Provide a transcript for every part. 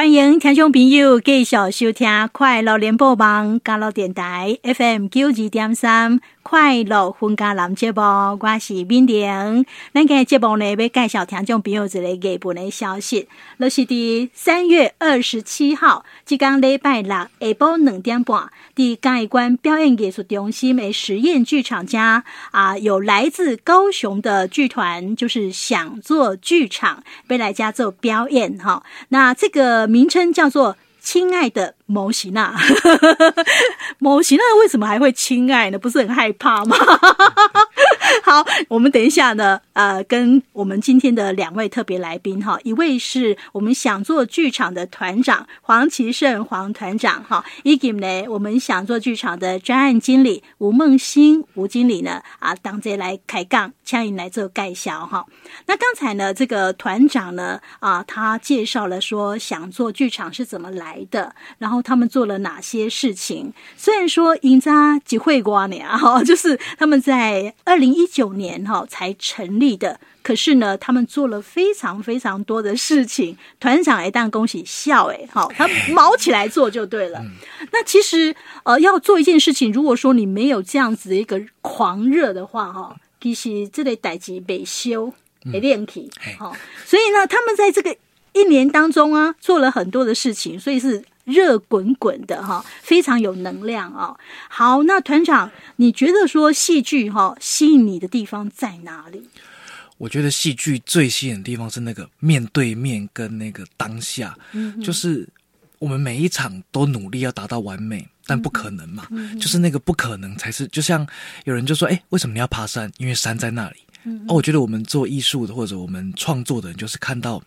欢迎听众朋友继续收听《快乐联播网》加乐电台 FM 九二点三《快乐分家男节目》，我是敏玲。咱今日节目呢，要介绍听众朋友一个热门的消息，就是伫三月二十七号，即刚礼拜六下晡两点半，伫嘉义县表演艺术中心的实验剧场家啊，有来自高雄的剧团，就是想做剧场，要来家做表演哈。那这个。名称叫做“亲爱的摩西娜”，摩西娜为什么还会亲爱呢？不是很害怕吗？好，我们等一下呢，呃，跟我们今天的两位特别来宾哈，一位是我们想做剧场的团长黄其胜黄团长哈，以及呢我们想做剧场的专案经理吴梦欣吴经理呢啊，当这来开杠，请你来做盖销哈。那刚才呢，这个团长呢啊，他介绍了说想做剧场是怎么来的，然后他们做了哪些事情。虽然说赢家集会瓜呢哈，就是他们在二零一九年哈才成立的，可是呢，他们做了非常非常多的事情。团长一旦恭喜笑哎，好，他卯起来做就对了。那其实呃，要做一件事情，如果说你没有这样子的一个狂热的话哈，其实这类代志被修会练起好，所以呢，他们在这个一年当中啊，做了很多的事情，所以是。热滚滚的哈，非常有能量啊！好，那团长，你觉得说戏剧哈吸引你的地方在哪里？我觉得戏剧最吸引的地方是那个面对面跟那个当下，嗯，就是我们每一场都努力要达到完美，但不可能嘛，嗯，就是那个不可能才是。就像有人就说，哎，为什么你要爬山？因为山在那里。嗯，哦，我觉得我们做艺术的或者我们创作的人，就是看到。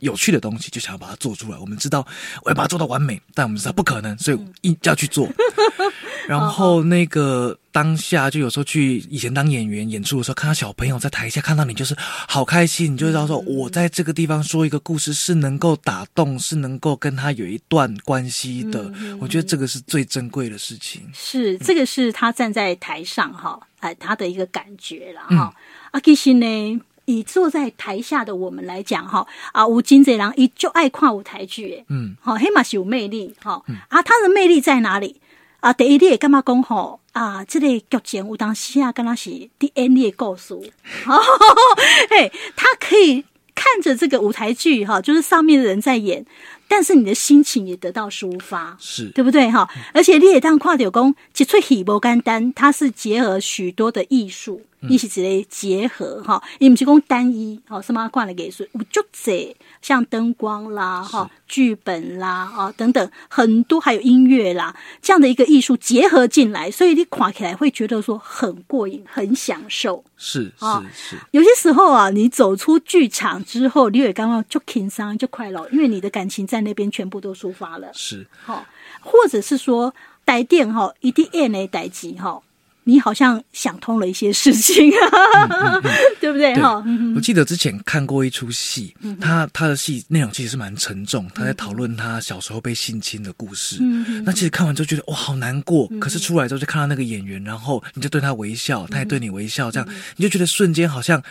有趣的东西就想要把它做出来。我们知道我要把它做到完美，但我们知道不可能，所以一要去做。然后那个当下，就有时候去以前当演员演出的时候，看到小朋友在台下看到你，就是好开心。你就知道说，我在这个地方说一个故事是能够打动，是能够跟他有一段关系的。我觉得这个是最珍贵的事情。是这个是他站在台上哈，哎，他的一个感觉了哈。阿基辛呢？以坐在台下的我们来讲，哈啊，吴金贼郎一就爱看舞台剧，嗯，好，黑马是有魅力，哈、嗯、啊，他的魅力在哪里啊？第一，你也干嘛讲吼啊？这个剧情有当时啊，跟他是第二的故事，嘿，他可以看着这个舞台剧，哈，就是上面的人在演，但是你的心情也得到抒发，是对不对？哈，而且你也当跨柳工，一出戏不简单，它是结合许多的艺术。一起之类结合哈，你们提供单一哈，什么挂的艺术，我就这像灯光啦哈，剧本啦啊等等很多，还有音乐啦这样的一个艺术结合进来，所以你看起来会觉得说很过瘾，很享受。是啊，是是。有些时候啊，你走出剧场之后，你也刚刚就轻松就快乐，因为你的感情在那边全部都抒发了。是哈，或者是说带电哈，一定演的带机哈。你好像想通了一些事情，啊，嗯嗯嗯、对不对？哈，我记得之前看过一出戏，嗯、他他的戏内容其实是蛮沉重，他在讨论他小时候被性侵的故事。嗯、那其实看完之后觉得哇，好难过。嗯、可是出来之后就看到那个演员，然后你就对他微笑，他也对你微笑，这样你就觉得瞬间好像。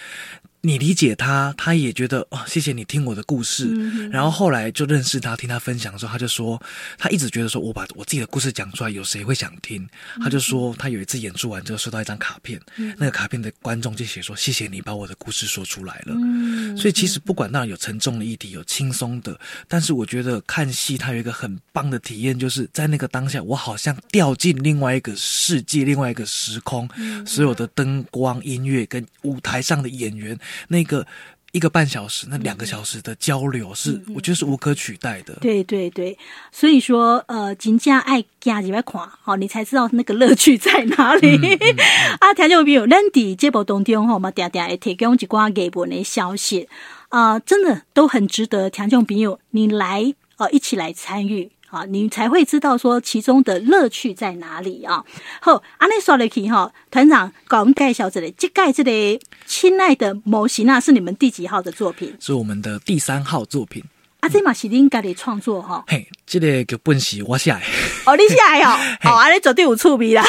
你理解他，他也觉得哦，谢谢你听我的故事。嗯、然后后来就认识他，听他分享的时候，他就说，他一直觉得说，我把我自己的故事讲出来，有谁会想听？嗯、他就说，他有一次演出完之后，收到一张卡片，嗯、那个卡片的观众就写说，谢谢你把我的故事说出来了。嗯、所以其实不管那有沉重的议题，有轻松的，但是我觉得看戏它有一个很棒的体验，就是在那个当下，我好像掉进另外一个世界，另外一个时空，嗯、所有的灯光、音乐跟舞台上的演员。那个一个半小时，那两个小时的交流是，嗯、我觉得是无可取代的。对对对，所以说，呃，真正爱加几块看，好，你才知道那个乐趣在哪里。嗯嗯嗯、啊，听众朋友，咱伫节目当中，哈，我们定定会提供一寡艺文的消息，啊、呃，真的都很值得听众朋友你来，呃，一起来参与。啊，你才会知道说其中的乐趣在哪里啊！好，安尼说来去哈，团长搞我们介绍这里，这盖这里，亲爱的摩西娜是你们第几号的作品？是我们的第三号作品。啊，这嘛是恁家己创作哈？嘿，这个剧本是我写的。哦，你写的哦，哦，安尼绝对有趣味啦。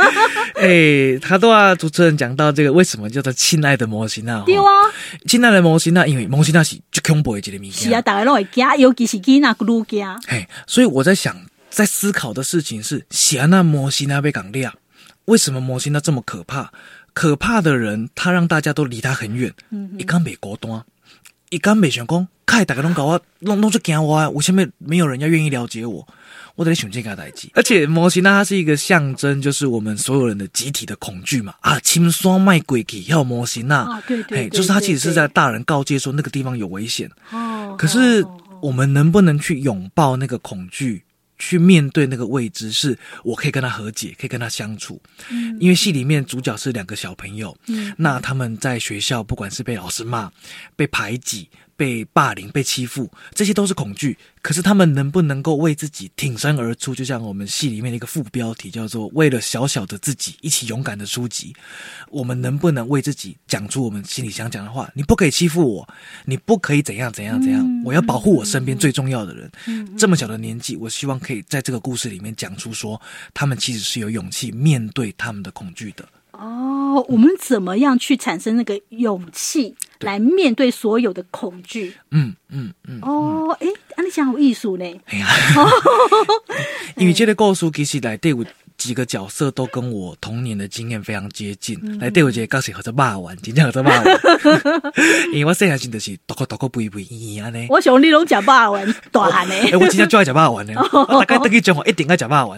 哎，他都啊，主持人讲到这个，为什么叫做亲爱的模型啊？对啊，亲爱的模型啊，因为模型啊是最恐怖的一个物件。是啊，大家拢会惊，尤其是囡仔愈惊。嘿，所以我在想，在思考的事情是，喜安那模型啊被港亮，为什么模型啊这么可怕？可怕的人，他让大家都离他很远。嗯，一刚美国端，一刚美想讲。看大家拢搞我，拢拢就惊我啊！我前面没有人要愿意了解我，我得想这个代志。而且模型呢，它是一个象征，就是我们所有人的集体的恐惧嘛。啊，轻松卖鬼气要模型啊，对对，对，就是他其实是在大人告诫说那个地方有危险。哦，可是我们能不能去拥抱那个恐惧？去面对那个未知，是我可以跟他和解，可以跟他相处。嗯，因为戏里面主角是两个小朋友，嗯，那他们在学校不管是被老师骂、被排挤。被霸凌、被欺负，这些都是恐惧。可是他们能不能够为自己挺身而出？就像我们戏里面的一个副标题叫做“为了小小的自己，一起勇敢的出击”。我们能不能为自己讲出我们心里想讲的话？你不可以欺负我，你不可以怎样怎样怎样。我要保护我身边最重要的人。这么小的年纪，我希望可以在这个故事里面讲出说，他们其实是有勇气面对他们的恐惧的。哦，我们怎么样去产生那个勇气？来面对所有的恐惧。嗯嗯嗯。哦，哎，啊，你讲有艺术呢？哎呀，因为这个故事其实来对我几个角色都跟我童年的经验非常接近。来对有这个角色合作骂完，真正合作骂完。因为我细汉时就是大个大个肥肥一样呢。我想你拢讲骂完大汉呢。哎，我今天就爱讲骂完呢。我大概等于讲话一定爱讲骂完。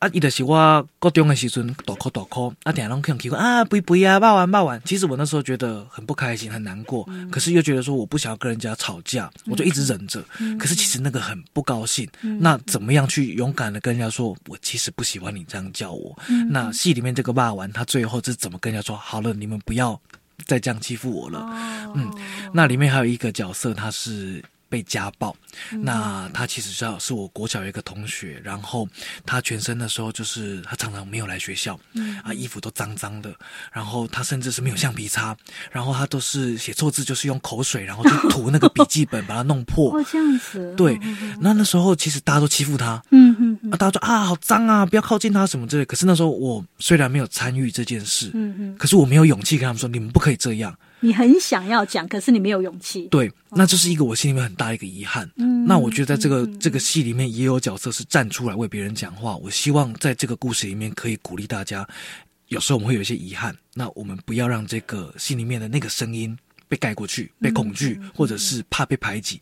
啊，伊就是我高中的时阵，大哭大哭，啊，点拢可能奇怪啊，不不啊，骂完骂完。其实我那时候觉得很不开心，很难过，嗯、可是又觉得说我不想要跟人家吵架，嗯、我就一直忍着。嗯、可是其实那个很不高兴。嗯、那怎么样去勇敢的跟人家说，我其实不喜欢你这样叫我？嗯、那戏里面这个骂完，他最后是怎么跟人家说？好了，你们不要再这样欺负我了。哦、嗯，那里面还有一个角色，他是。被家暴，那他其实是是我国小一个同学，然后他全身的时候就是他常常没有来学校，啊，衣服都脏脏的，然后他甚至是没有橡皮擦，然后他都是写错字就是用口水，然后就涂那个笔记本把它弄破。哦，这样子。对，那那时候其实大家都欺负他，嗯嗯，啊，大家说啊好脏啊，不要靠近他什么之类。可是那时候我虽然没有参与这件事，嗯嗯，可是我没有勇气跟他们说，你们不可以这样。你很想要讲，可是你没有勇气。对，那这是一个我心里面很大一个遗憾。嗯，那我觉得在这个、嗯、这个戏里面也有角色是站出来为别人讲话。我希望在这个故事里面可以鼓励大家。有时候我们会有一些遗憾，那我们不要让这个心里面的那个声音被盖过去，被恐惧、嗯、或者是怕被排挤，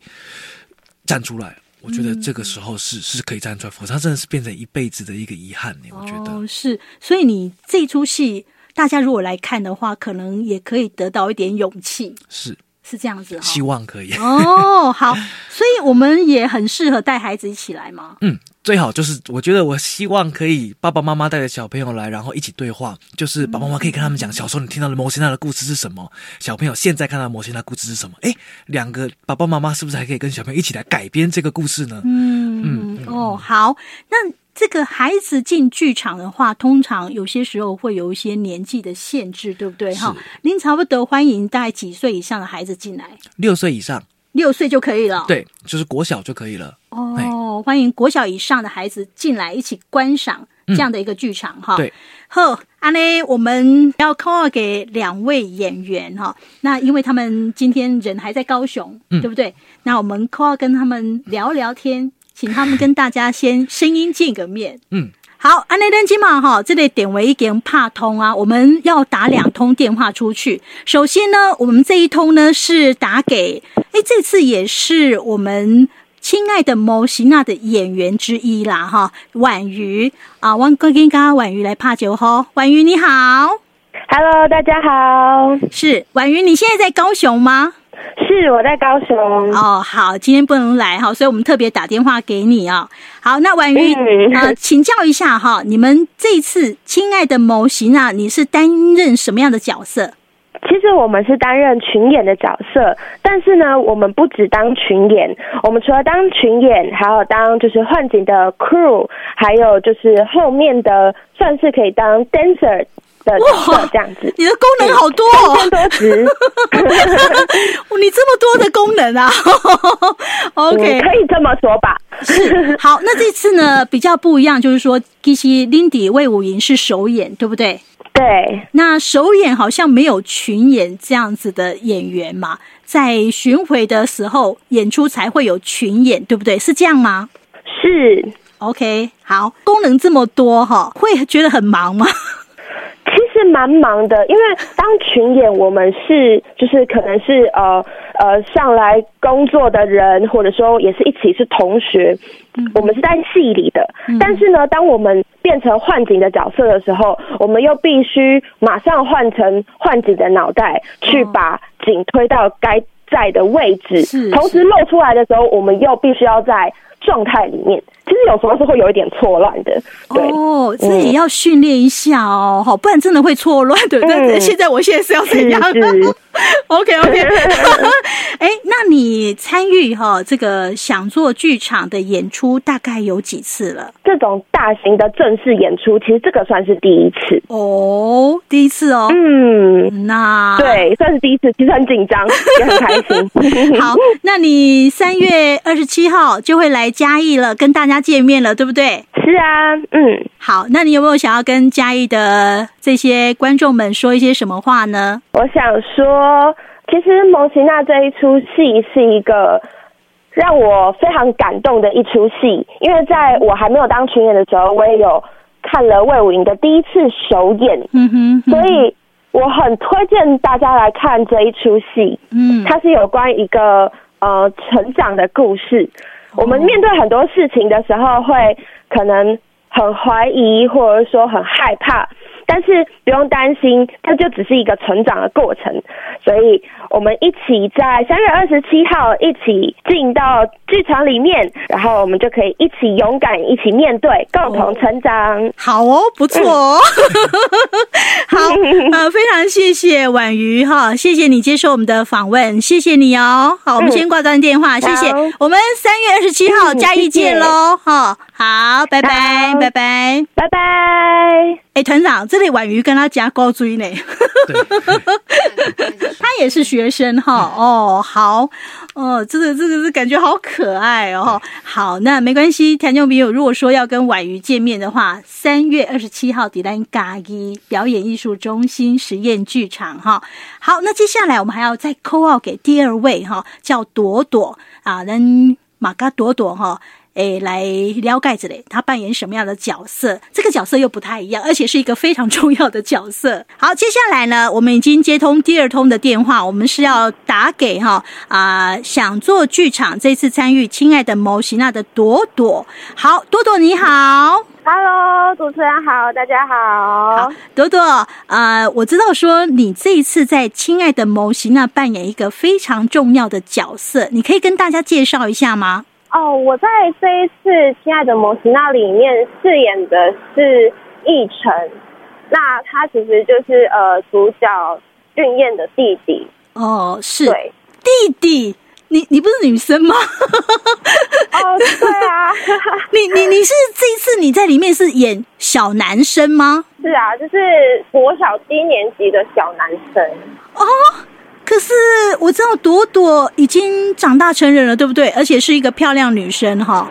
站出来。我觉得这个时候是是可以站出来，否则它真的是变成一辈子的一个遗憾。我觉得、哦、是，所以你这出戏。大家如果来看的话，可能也可以得到一点勇气，是是这样子哈，希望可以哦。好，所以我们也很适合带孩子一起来嘛。嗯，最好就是我觉得我希望可以爸爸妈妈带着小朋友来，然后一起对话，就是爸爸妈妈可以跟他们讲小时候你听到的摩西娜的故事是什么，小朋友现在看到的摩西娜故事是什么。哎，两个爸爸妈妈是不是还可以跟小朋友一起来改编这个故事呢？嗯嗯哦，好，那。这个孩子进剧场的话，通常有些时候会有一些年纪的限制，对不对？哈，您差不多欢迎大概几岁以上的孩子进来？六岁以上，六岁就可以了。对，就是国小就可以了。哦，嘿欢迎国小以上的孩子进来一起观赏这样的一个剧场，哈、嗯。对，好，安呢，我们要 call 给两位演员哈。那因为他们今天人还在高雄，嗯、对不对？那我们 call 跟他们聊聊天。请他们跟大家先声音见个面。嗯，好，安内登机嘛哈，这里点为一点怕通啊，我们要打两通电话出去。首先呢，我们这一通呢是打给，哎，这次也是我们亲爱的摩西娜的演员之一啦哈，婉瑜啊，我跟跟刚刚婉瑜来怕酒吼，婉瑜你好，Hello，大家好，是婉瑜，你现在在高雄吗？是我在高雄哦，好，今天不能来哈，所以我们特别打电话给你啊。好，那婉瑜啊、请教一下哈，你们这次亲爱的模型啊，你是担任什么样的角色？其实我们是担任群演的角色，但是呢，我们不只当群演，我们除了当群演，还有当就是换景的 crew，还有就是后面的算是可以当 dancer。的角色这样子。你的功能好多哦，多职。你这么多的功能啊？OK，可以这么说吧。是好，那这次呢 比较不一样，就是说，其实 Lindy 魏武营是首演，对不对？对。那首演好像没有群演这样子的演员嘛，在巡回的时候演出才会有群演，对不对？是这样吗？是。OK，好，功能这么多哈，会觉得很忙吗？其实蛮忙的，因为当群演，我们是就是可能是呃呃上来工作的人，或者说也是一起是同学，嗯、我们是在戏里的。嗯、但是呢，当我们变成换景的角色的时候，我们又必须马上换成换景的脑袋，去把景推到该在的位置。是，同时露出来的时候，我们又必须要在状态里面。其实有时候是会有一点错乱的，对哦，自己要训练一下哦，好，不然真的会错乱的。但是现在我现在是要怎样？OK OK，哎，那你参与哈这个想做剧场的演出大概有几次了？这种大型的正式演出，其实这个算是第一次哦，第一次哦，嗯，那对，算是第一次，其实很紧张，也很开心。好，那你三月二十七号就会来嘉义了，跟大家。见面了，对不对？是啊，嗯，好，那你有没有想要跟嘉义的这些观众们说一些什么话呢？我想说，其实《蒙奇娜》这一出戏是一个让我非常感动的一出戏，因为在我还没有当群演的时候，我也有看了魏武营的第一次首演，嗯哼，嗯哼，所以我很推荐大家来看这一出戏，嗯，它是有关一个呃成长的故事。我们面对很多事情的时候，会可能很怀疑，或者说很害怕。但是不用担心，它就只是一个成长的过程。所以，我们一起在三月二十七号一起进到剧场里面，然后我们就可以一起勇敢一起面对，共同成长。哦好哦，不错哦。好，呃，非常谢谢婉瑜哈，谢谢你接受我们的访问，谢谢你哦。好，我们先挂断电话，嗯、谢谢。我们三月二十七号 嘉义见喽。哈，好，拜拜，拜拜，拜拜。哎，团长，这里婉瑜跟他加高追呢。他也是学生哈。哦，好，哦，这个这个是感觉好可爱哦。好，那没关系，听众朋友，如果说要跟婉瑜见面的话，三月二十七号，迪兰嘎伊表演艺术中心实验剧场哈。好，那接下来我们还要再 call out 给第二位哈，叫朵朵啊，人马嘎朵朵哈。诶，来了解这里，他扮演什么样的角色？这个角色又不太一样，而且是一个非常重要的角色。好，接下来呢，我们已经接通第二通的电话，我们是要打给哈啊、呃，想做剧场这次参与《亲爱的摩西娜》的朵朵。好，朵朵你好，Hello，主持人好，大家好。好，朵朵，呃，我知道说你这一次在《亲爱的摩西娜》扮演一个非常重要的角色，你可以跟大家介绍一下吗？哦，我在这一次《亲爱的摩西娜》里面饰演的是奕晨，那他其实就是呃主角俊彦的弟弟。哦，是，对，弟弟，你你不是女生吗？哦，对啊，你你你是这一次你在里面是演小男生吗？是啊，就是国小低年级的小男生。哦。可是我知道朵朵已经长大成人了，对不对？而且是一个漂亮女生哈。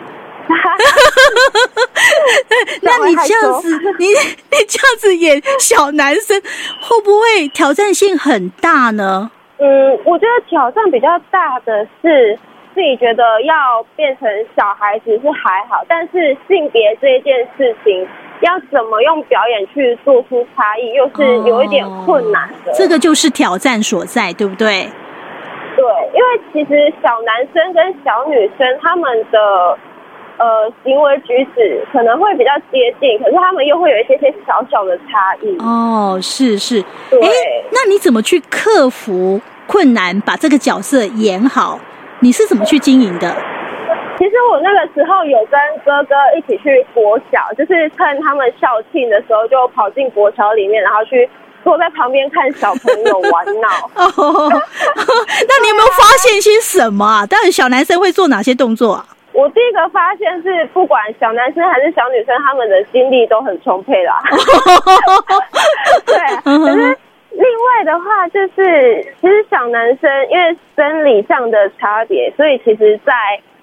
那你这样子，你你 这样子演小男生，会不会挑战性很大呢？嗯，我觉得挑战比较大的是自己觉得要变成小孩子是还好，但是性别这一件事情。要怎么用表演去做出差异，又是有一点困难的。哦，这个就是挑战所在，对不对？对，因为其实小男生跟小女生他们的呃行为举止可能会比较接近，可是他们又会有一些些小小的差异。哦，是是，对。那你怎么去克服困难，把这个角色演好？你是怎么去经营的？其实我那个时候有跟哥哥一起去国小，就是趁他们校庆的时候，就跑进国小里面，然后去坐在旁边看小朋友玩闹。哦，那你有没有发现些什么啊？当然，小男生会做哪些动作啊？嗯，我第一个发现是，不管小男生还是小女生，他们的精力都很充沛啦。对，可是另外的话，就是其实小男生因为生理上的差别，所以其实在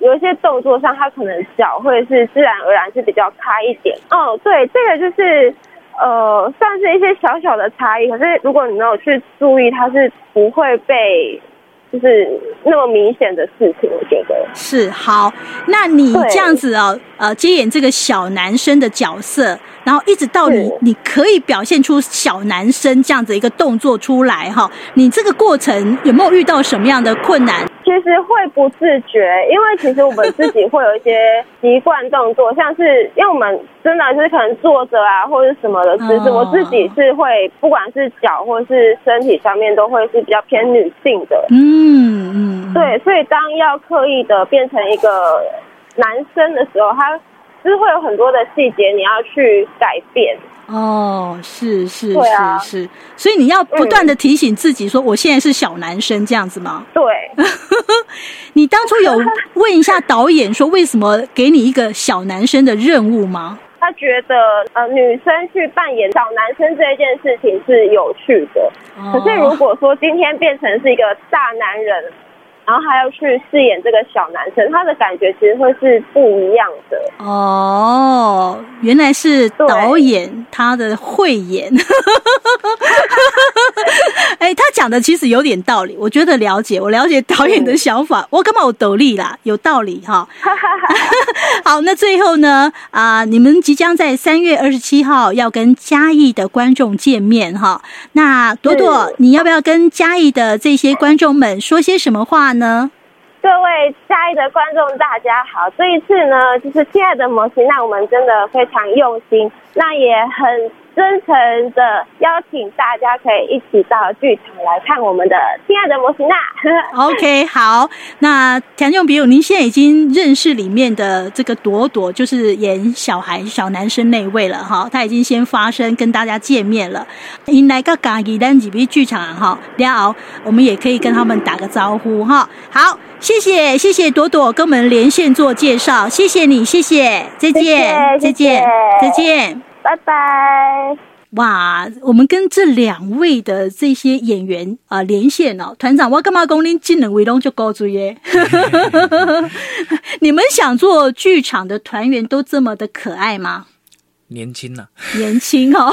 有一些动作上，他可能脚会是自然而然是比较开一点。哦，对，这个就是呃，算是一些小小的差异。可是如果你没有去注意，他是不会被。就是那么明显的事情，我觉得是好。那你这样子哦，呃，接演这个小男生的角色，然后一直到你你可以表现出小男生这样子一个动作出来哈，你这个过程有没有遇到什么样的困难？其实会不自觉，因为其实我们自己会有一些习惯动作，像是因为我们真的是可能坐着啊，或者什么的姿势，我自己是会，不管是脚或是身体上面，都会是比较偏女性的。嗯嗯，对，所以当要刻意的变成一个男生的时候，他就是会有很多的细节你要去改变。哦，是是是、啊、是，所以你要不断的提醒自己说，我现在是小男生这样子吗？对。你当初有问一下导演说，为什么给你一个小男生的任务吗？他觉得呃，女生去扮演小男生这件事情是有趣的。哦、可是如果说今天变成是一个大男人。然后还要去饰演这个小男生，他的感觉其实会是不一样的哦。原来是导演他的慧眼，哎，他讲的其实有点道理，我觉得了解，我了解导演的想法，嗯、我干嘛有斗笠啦？有道理哈。好，那最后呢？啊、呃，你们即将在三月二十七号要跟嘉义的观众见面哈。那朵朵，你要不要跟嘉义的这些观众们说些什么话呢？各位亲爱的观众，大家好！这一次呢，就是亲爱的模型，那我们真的非常用心，那也很。真诚的邀请大家可以一起到剧场来看我们的亲爱的摩西娜。OK，好，那听众朋友，您现在已经认识里面的这个朵朵，就是演小孩小男生那位了哈。他已经先发声跟大家见面了。迎来个嘉义咱这边剧场哈，然后我们也可以跟他们打个招呼哈。好，谢谢谢谢朵朵跟我们连线做介绍，谢谢你，谢谢，再见，再见，再见。拜拜！哇，我们跟这两位的这些演员啊、呃、连线哦，团长，我干嘛讲你技能为龙就高追耶？你们想做剧场的团员都这么的可爱吗？年轻呢、啊？年轻哦，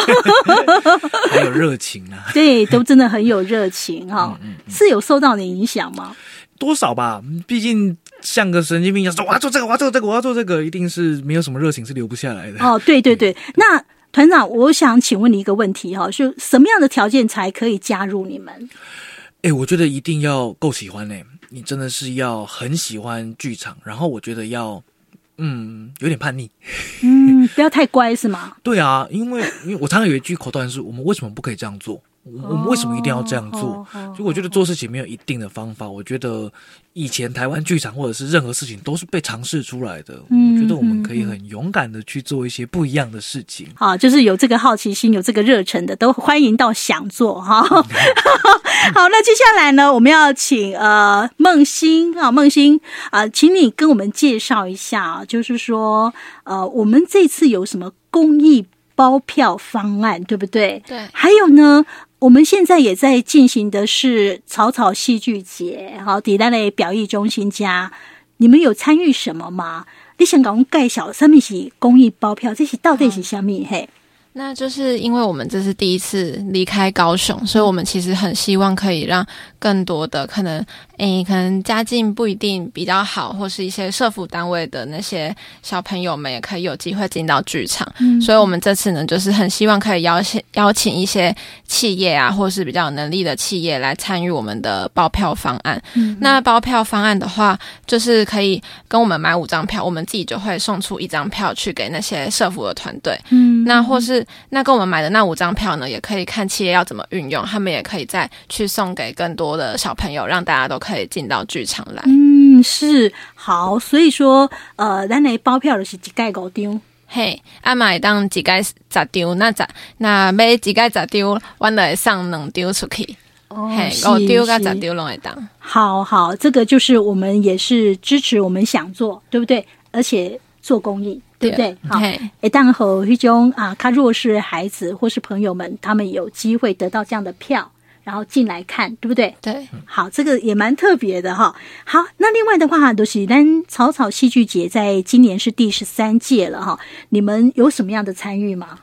还有热情啊！对，都真的很有热情哈、哦嗯嗯嗯。是有受到你影响吗？多少吧，毕竟。像个神经病一样说，我要做这个，我要做这个，我要做这个，一定是没有什么热情是留不下来的。哦，对对对，那团长，我想请问你一个问题哈，就什么样的条件才可以加入你们？哎，我觉得一定要够喜欢呢。你真的是要很喜欢剧场，然后我觉得要嗯有点叛逆，嗯，不要太乖是吗？对啊，因为因为我常常有一句口头禅是，我们为什么不可以这样做？我我们为什么一定要这样做？所以我觉得做事情没有一定的方法。我觉得以前台湾剧场或者是任何事情都是被尝试出来的。我觉得我们可以很勇敢的去做一些不一样的事情。好，就是有这个好奇心、有这个热忱的，都欢迎到想做哈。好，那接下来呢，我们要请呃梦欣啊，梦欣啊，请你跟我们介绍一下，就是说呃，我们这次有什么公益包票方案，对不对？对。还有呢？我们现在也在进行的是草草戏剧节，好，底单的表演中心家，你们有参与什么吗？你想讲介绍什么是公益包票？这是到底是什么？嘿？那就是因为我们这是第一次离开高雄，所以我们其实很希望可以让更多的可能，诶，可能家境不一定比较好，或是一些社服单位的那些小朋友们，也可以有机会进到剧场。嗯，所以我们这次呢，就是很希望可以邀请邀请一些企业啊，或是比较有能力的企业来参与我们的包票方案。嗯，那包票方案的话，就是可以跟我们买五张票，我们自己就会送出一张票去给那些社服的团队。嗯，那或是。那跟我们买的那五张票呢，也可以看企业要怎么运用，他们也可以再去送给更多的小朋友，让大家都可以进到剧场来。嗯，是好，所以说，呃，咱来包票就是一盖五张，嘿，阿买当几盖十张，那咋那买几盖十张，我来送两张出去。哦，我丢个咋丢拢会当。好好，这个就是我们也是支持我们想做，对不对？而且做公益，对不对？好，哎，但和一种啊，他弱势孩子或是朋友们，他们有机会得到这样的票。然后进来看，对不对？对，好，这个也蛮特别的哈。好，那另外的话，都是咱草草戏剧节在今年是第十三届了哈。你们有什么样的参与吗？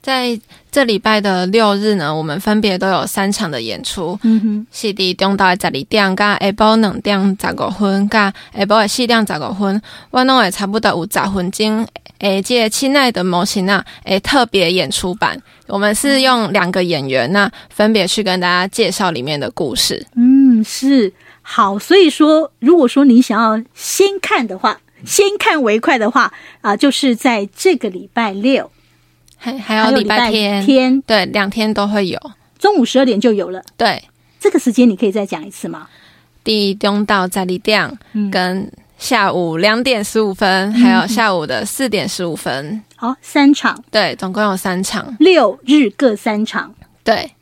在这礼拜的六日呢，我们分别都有三场的演出。嗯哼，是的，中岛的十二点，加下晡两点十五分，加下晡的四点十五分，我拢会差不多有十分钟。诶，这亲爱的模型啊，诶，特别演出版。我们是用两个演员，那分别去跟大家介绍里面的故事。嗯，是好，所以说，如果说你想要先看的话，先看为快的话啊、呃，就是在这个礼拜六，还还有礼拜天，天对，两天都会有，中午十二点就有了。对，这个时间你可以再讲一次吗？第中道在里店跟下午两点十五分，嗯、还有下午的四点十五分。好，三场，对，总共有三场，六日各三场，对。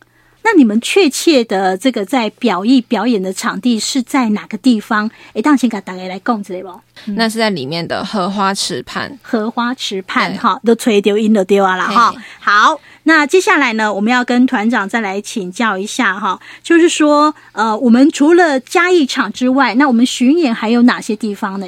那你们确切的这个在表意表演的场地是在哪个地方？哎，当先给大家来讲一下不？那是在里面的荷花池畔，荷花池畔哈，都吹丢音都丢啊了哈。好，那接下来呢，我们要跟团长再来请教一下哈，就是说，呃，我们除了嘉义场之外，那我们巡演还有哪些地方呢？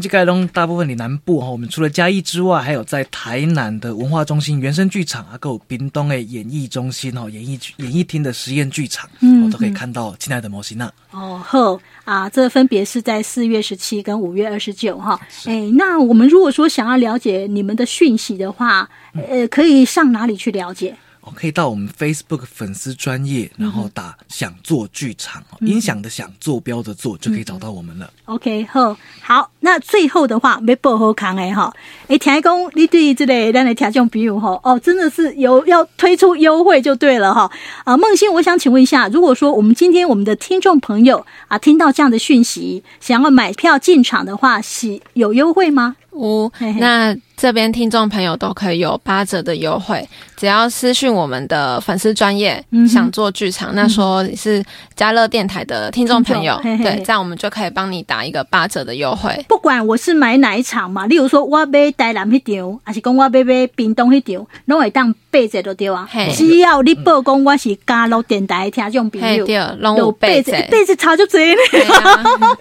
这盖东大部分的南部哈，我们除了嘉义之外，还有在台南的文化中心原生剧场啊，还有屏东的演艺中心哦，演艺演艺厅的实验剧场，嗯，都可以看到亲爱的摩西娜。哦呵啊，这分别是在四月十七跟五月二十九哈。哎，那我们如果说想要了解你们的讯息的话，呃，可以上哪里去了解？可以到我们 Facebook 粉丝专业，然后打“想做剧场”，嗯、音响的“想”坐标的“坐”，就可以找到我们了。OK，好，好，那最后的话，没报好康哎哈，哎，田工，你对这类让你听众朋友哈，哦，真的是有要推出优惠就对了哈。啊，梦欣，我想请问一下，如果说我们今天我们的听众朋友啊，听到这样的讯息，想要买票进场的话，是有优惠吗？五、哦，那这边听众朋友都可以有八折的优惠，只要私讯我们的粉丝专业，嗯、想做剧场，那说你是加乐电台的听众朋友，嘿嘿。对，这样我们就可以帮你打一个八折的优惠。不管我是买哪一场嘛，例如说我买台南那场，还是讲我买买屏东那场，拢会当八折都对啊。只要你报讲我是加乐电台听众朋友，对，拢有八折，八折差就多了，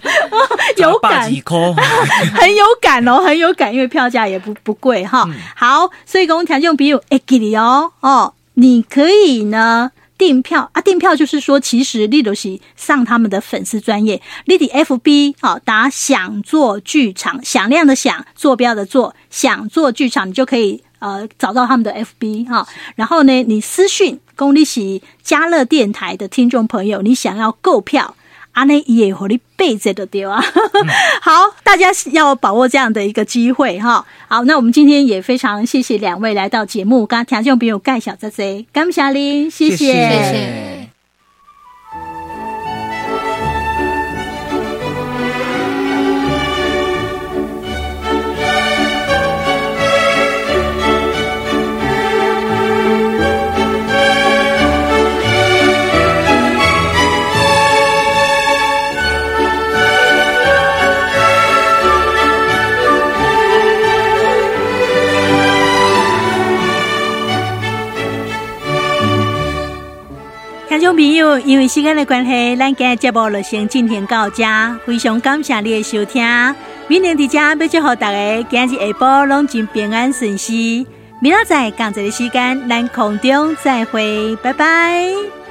有感，很有感哦，很有。有感，因为票价也不不贵哈。好，所以跟我们听众朋友哎，给你哦哦，你可以呢订票啊，订票就是说，其实立都是上他们的粉丝专业，立的 FB 好打想做剧场，响亮的响，坐标的坐，想做剧场，你就可以呃找到他们的 FB 哈。然后呢，你私讯公立喜嘉乐电台的听众朋友，你想要购票。阿内也和你背着的对啊！好，大家要把握这样的一个机会哈。好，那我们今天也非常谢谢两位来到节目，刚刚听众朋友介绍这些，感谢您，谢谢。谢谢。因为时间的关系，咱今日节目就先进行到这，非常感谢你的收听。明天的家要祝福大家，今日下晡拢真平安顺遂。明仔载同一个时间，咱空中再会，拜拜。